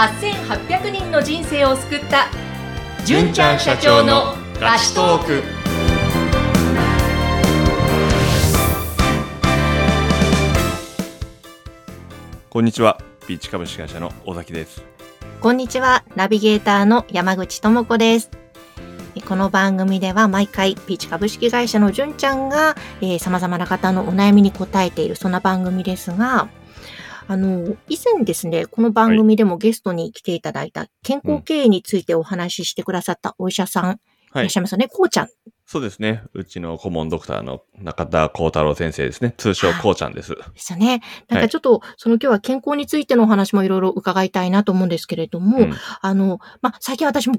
8800人の人生を救った純ちゃん社長のラストークこんにちは。ピーチ株式会社の尾崎です。こんにちは、ナビゲーターの山口智子です。この番組では毎回、ピーチ株式会社の純ちゃんが、えー、様々な方のお悩みに答えている、そんな番組ですが、あの、以前ですね、この番組でもゲストに来ていただいた健康経営についてお話ししてくださったお医者さん、いらっしゃいますよね、こうちゃん。そうですね。うちの顧問ドクターの中田幸太郎先生ですね。通称こうちゃんです。ですよね。なんかちょっと、その今日は健康についてのお話もいろいろ伺いたいなと思うんですけれども、うんあの、まあ、最近私も、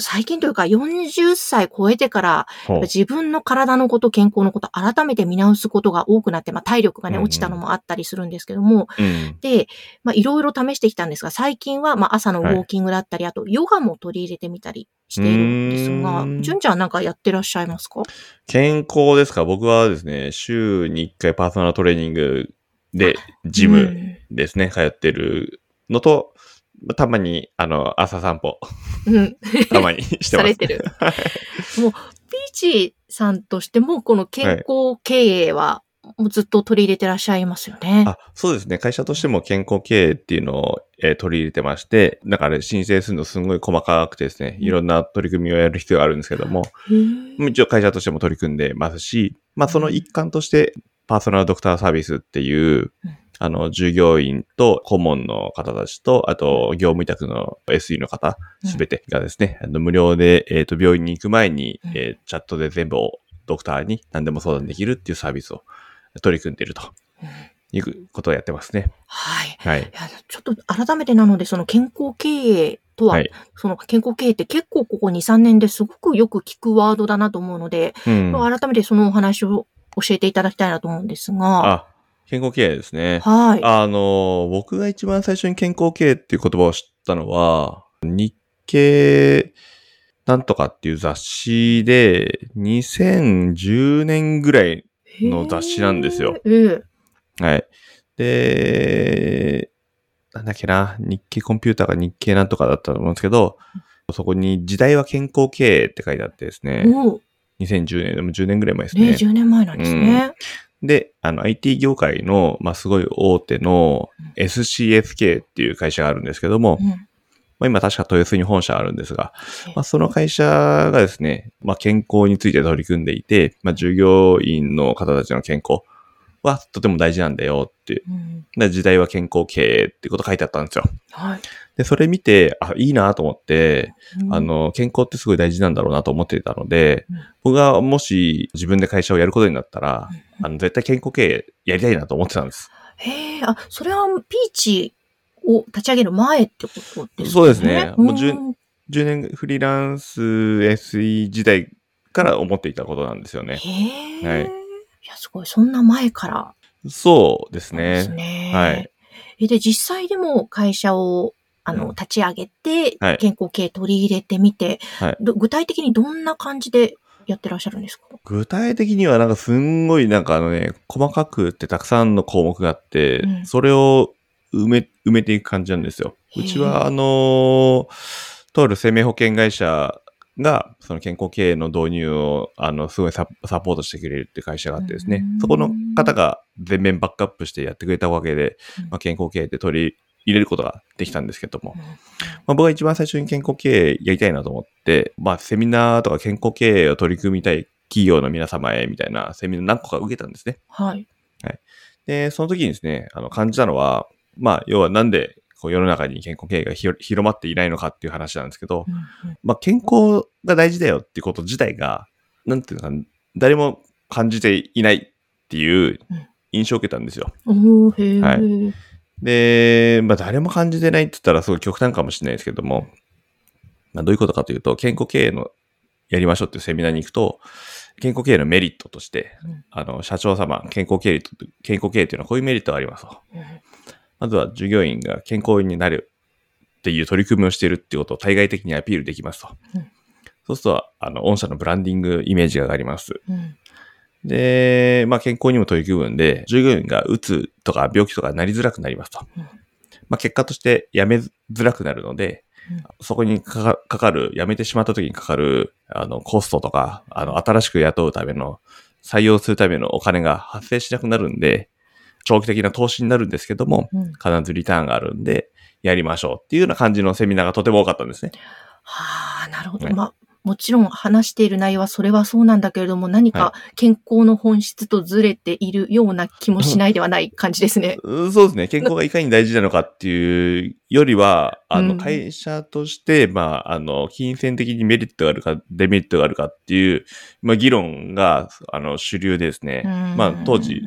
最近というか40歳超えてから、自分の体のこと、健康のこと、改めて見直すことが多くなって、まあ、体力がね、落ちたのもあったりするんですけども、うん。で、まあ、いろいろ試してきたんですが、最近は、まあ、朝のウォーキングだったり、あと、ヨガも取り入れてみたりしているんですが純ちゃんなんかやってらっしゃいますか？健康ですか？僕はですね、週に1回パーソナルトレーニングで、ジうムんですね、通ってるのと、たまに、あの、朝散歩、うん。たまにしてます。されてる。もう、ピーチさんとしても、この健康経営は、もうずっと取り入れてらっしゃいますよね。あそうですね。会社としても健康経営っていうのを、えー取り入れてまして、だから申請するのすごい細かくてですね、いろんな取り組みをやる必要があるんですけども、一応会社としても取り組んでますし、まあその一環として、パーソナルドクターサービスっていう、あの、従業員と顧問の方たちと、あと、業務委託の SE の方、うん。すべてがですね、あの無料で、えっ、と、病院に行く前に、うん。えーチャットで全部をドクターに何でも相談できるっていうサービスを取り組んでいるとうんいうことをやってますね。はい。はい。ちょっと改めてなので、その健康経営とは、はいその健康経営って結構ここ2、3年ですごくよく聞くワードだなと思うので、うん。改めてそのお話を教えていただきたいなと思うんですが、あ、健康経営ですね。はい。あの、僕が一番最初に健康経営っていう言葉を知ったのは、日経なんとかっていう雑誌で、2010年ぐらい、の雑誌なんですよへー。えはい。で、なんだっけな、日経コンピューターが日経なんとかだったと思うんですけど、そこに時代は健康経営って書いてあってですえね、おう2010年、でも10年ぐらい前ですね、ね。10年前なんですね。で、あの、IT 業界の、まあ、すごい大手の SCSK っていう会社があるんですけども、うんまあ、今確か豊洲に本社あるんですが、まあ、その会社がですね、まあ、健康について取り組んでいて、まあ、従業員の方たちの健康はとても大事なんだよっていう。うんで時代は健康経営ってこと書いてあったんですよ。はい。で、それ見て、あ、いいなと思って、うんあ、の、健康ってすごい大事なんだろうなと思っていたので、うん僕がもし自分で会社をやることになったら、うんあの、絶対健康経営やりたいなと思ってたんです。へえ、あ、それはピーチを立ち上げる前ってことですかね。そうですねもう10ん10年フリーランス SE 時代から思っていたことなんですよね。へえ。はいいや、すごい。そんな前からそうですですね。ね。はい。えで、実際でも会社を、あの、うん立ち上げて、はい健康系取り入れてみて、はいど具体的にどんな感じでやってらっしゃるんですか？具体的にはなんかすんごいなんかあのね、細かくってたくさんの項目があって、うんそれを埋め、埋めていく感じなんですよ。うちはあのとある生命保険会社が、その健康経営の導入を、あの、すごいササポートしてくれるって会社があってですね。うん、そこの方が全面バックアップしてやってくれたわけで、うん。まあ、健康経営って取り入れることができたんですけども、うん。まあ、僕が一番最初に健康経営やりたいなと思って、まあ、セミナーとか健康経営を取り組みたい企業の皆様へみたいなセミナー何個か受けたんですね。はい。で、その時にですね、あの、感じたのは、まあ、要はなんで、こう世の中に健康経営が広まっていないのかっていう話なんですけど、まあ、健康が大事だよっていうこと自体が、なんていうのかな、誰も感じていないっていう印象を受けたんですよ。はい。で、まあ、誰も感じてないって言ったらすごい極端かもしれないですけども、まあ、どういうことかというと、健康経営のやりましょうっていうセミナーに行くと、健康経営のメリットとして、うん。あの、社長様、健康経営と、健康経営というのはこういうメリットがありますと。うんまずは従業員が健康になるっていう取り組みをしているっていうことを対外的にアピールできますと。うんそうすると、あの、御社のブランディングイメージが上がります。うんで、まあ、健康にも取り組むんで、従業員がうつとか病気とかなりづらくなりますと。うんまあ、結果として辞めづらくなるので、うんそこにかかかかる、辞めてしまった時にかかる、あの、コストとか、あの、新しく雇うための、採用するためのお金が発生しなくなるんで、長期的な投資になるんですけども、うん必ずリターンがあるんで、やりましょうっていうような感じのセミナーがとても多かったんですね。はあ、なるほど。はいまあ、もちろん話している内容はそれはそうなんだけれども、何か健康の本質とずれているような気もしないではない感じですね。うんそうですね。健康がいかに大事なのかっていうよりは、あの、うん会社として、まあ、あの、金銭的にメリットがあるか、デメリットがあるかっていう、まあ、議論が、あの、主流でですね。まあ、当時、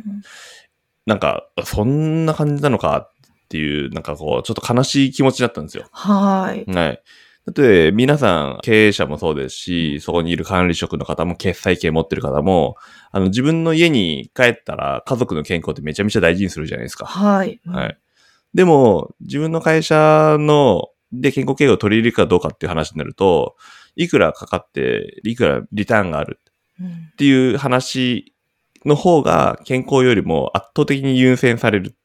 なんか、そんな感じなのかっていう、なんかこう、ちょっと悲しい気持ちだったんですよ。はい。はい。だって、皆さん、経営者もそうですし、そこにいる管理職の方も、決済権持ってる方も、あの、自分の家に帰ったら、家族の健康ってめちゃめちゃ大事にするじゃないですか。はい。はい。でも、自分の会社の、で健康経営を取り入れるかどうかっていう話になると、いくらかかって、いくらリターンがあるうんっていう話の方が健康よりも圧倒的に優先される。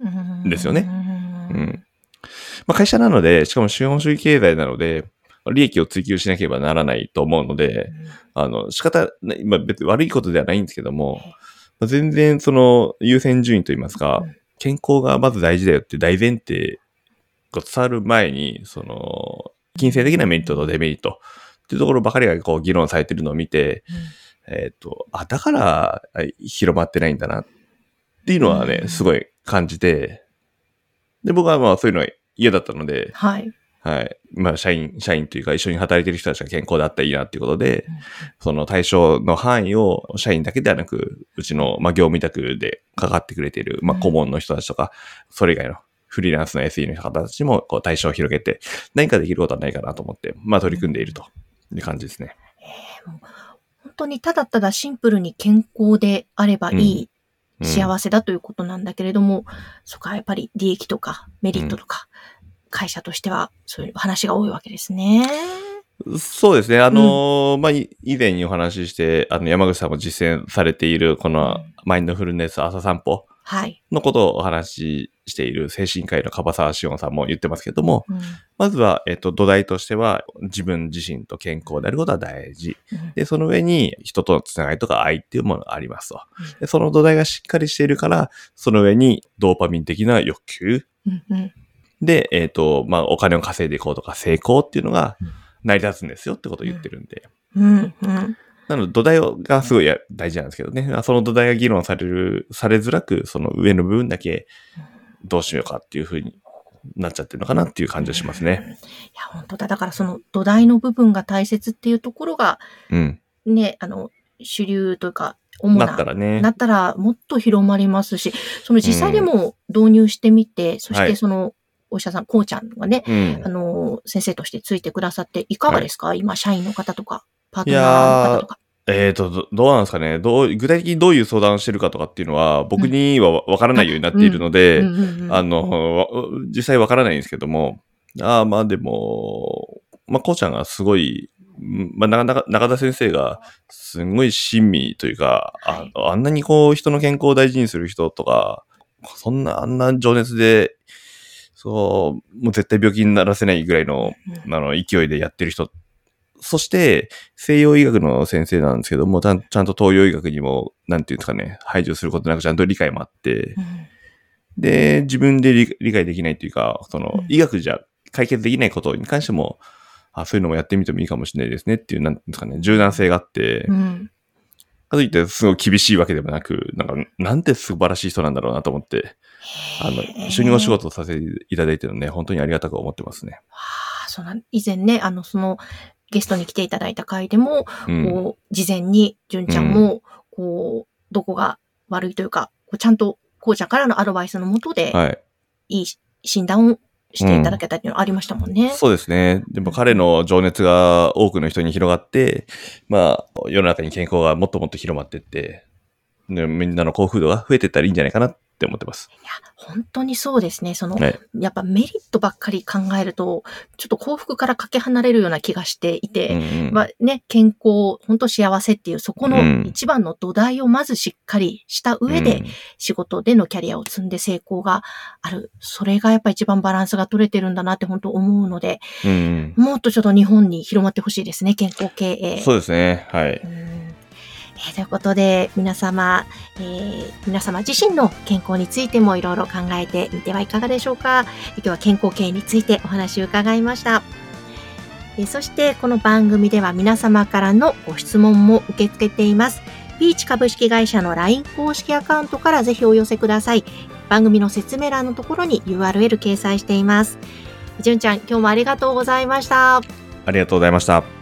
うんですよね。ううん。ん。まあ会社なので、しかも資本主義経済なので、利益を追求しなければならないと思うので、あの、仕方、ねまあ別に悪いことではないんですけども、まあ全然その優先順位といいますかうん、健康がまず大事だよって大前提が伝わる前に、その、金銭的なメリットとデメリットっていうところばかりがこう議論されてるのを見て、えっ、と、あ、だからあ広まってないんだなっていうのはね、うんすごい感じて、で、僕はまあそういうのは嫌だったので、はい。はい。まあ、社員、社員というか一緒に働いてる人たちが健康であったらいいなっていうことで、その対象の範囲を社員だけではなく、うちの、まあ、業務委託でかかってくれている、まあ、うん顧問の人たちとか、それ以外のフリーランスの SE の方たちも、こう、対象を広げて、何かできることはないかなと思って、まあ、取り組んでいるという感じですね。本当にただただシンプルに健康であればいい、うん幸せだということなんだけれども、そこはやっぱり利益とかメリットとか、会社としてはそういう話が多いわけですね。そうですね。あのーまあ、い以前にお話しして、あの、山口さんも実践されている、この、マインドフルネス朝散歩はい。のことをお話ししている精神科医の樺沢志音さんも言ってますけども、うんまずは、えっと、土台としては、自分自身と健康であることは大事。で、その上に、人とのつながりとか愛っていうものがありますと。でその土台がしっかりしているから、その上に、ドーパミン的な欲求。うんうんで、えっ、と、まあ、お金を稼いでいこうとか、成功っていうのがうん成り立つんですよってことを言ってるんで。うんうんなので、土台がすごいや大事なんですけどね。その土台が議論される、されづらく、その上の部分だけどうしようかっていうふうになっちゃってるのかなっていう感じがしますね。いや、本当だ。だからその土台の部分が大切っていうところが、うん。ね、あの、主流というか、主ななったらね。なったらもっと広まりますし、その実際でも導入してみて、そしはいてそのお医者さん、こうちゃんがね、うんあ。の、先生としてついてくださって、いかがですか、今、社員の方とか、パートナーの方とか。えっ、とど、どうなんですかね。どう、具体的にどういう相談をしてるかとかっていうのは、僕にはわからないようになっているので、あの、わ実際わからないんですけども、ああ、まあでも、まあ、こうちゃんがすごい、うんまあ、な中中田先生が、すごい親身というか、はいああんなにこう、人の健康を大事にする人とか、そんな、あんな情熱で、そう、もう絶対病気にならせないぐらいの、うんあの、勢いでやってる人。そして、西洋医学の先生なんですけども、ちゃんちゃんと東洋医学にも、なんていうんですかね、排除することなくちゃんと理解もあって、うん。で、自分で理理解できないというか、そのうん、医学じゃ解決できないことに関しても、あそういうのもやってみてもいいかもしれないですねっていう、なんていうんですかね、柔軟性があって、うん。かといってすごい厳しいわけでもなく、なんか、なんて素晴らしい人なんだろうなと思って、あの、一緒にお仕事をさせていただいてるのね、本当にありがたく思ってますね。はあ、そうなん以前ね、あの、その、ゲストに来ていただいた回でも、うん。こう、事前に、純ちゃんも、こう、どこが悪いというか、こうちゃんと、こうちゃんからのアドバイスのもとで、はい。いい診断をしていただけたっていうのありましたもんね。そうですね。でも彼の情熱が多くの人に広がって、まあ、世の中に健康がもっともっと広まっていって、でみんなの幸福度が増えていったらいいんじゃないかなっって思ってます。いや、本当にそうですね。その、ね。やっぱメリットばっかり考えると、ちょっと幸福からかけ離れるような気がしていて、うんうんまあね、健康、本当幸せっていう、そこのうん一番の土台をまずしっかりした上で、仕事でのキャリアを積んで成功がある。それがやっぱ一番バランスが取れてるんだなって本当思うので、うんうんもっとちょっと日本に広まってほしいですね、健康経営。そうですね。はい。えーということで、皆様、えー皆様自身の健康についてもいろいろ考えてみてはいかがでしょうか。今日は健康経営についてお話を伺いました。えーそして、この番組では皆様からのご質問も受け付けています。ピーチ株式会社の LINE 公式アカウントからぜひお寄せください。番組の説明欄のところに URL 掲載しています。じゅんちゃん、今日もありがとうございました。ありがとうございました。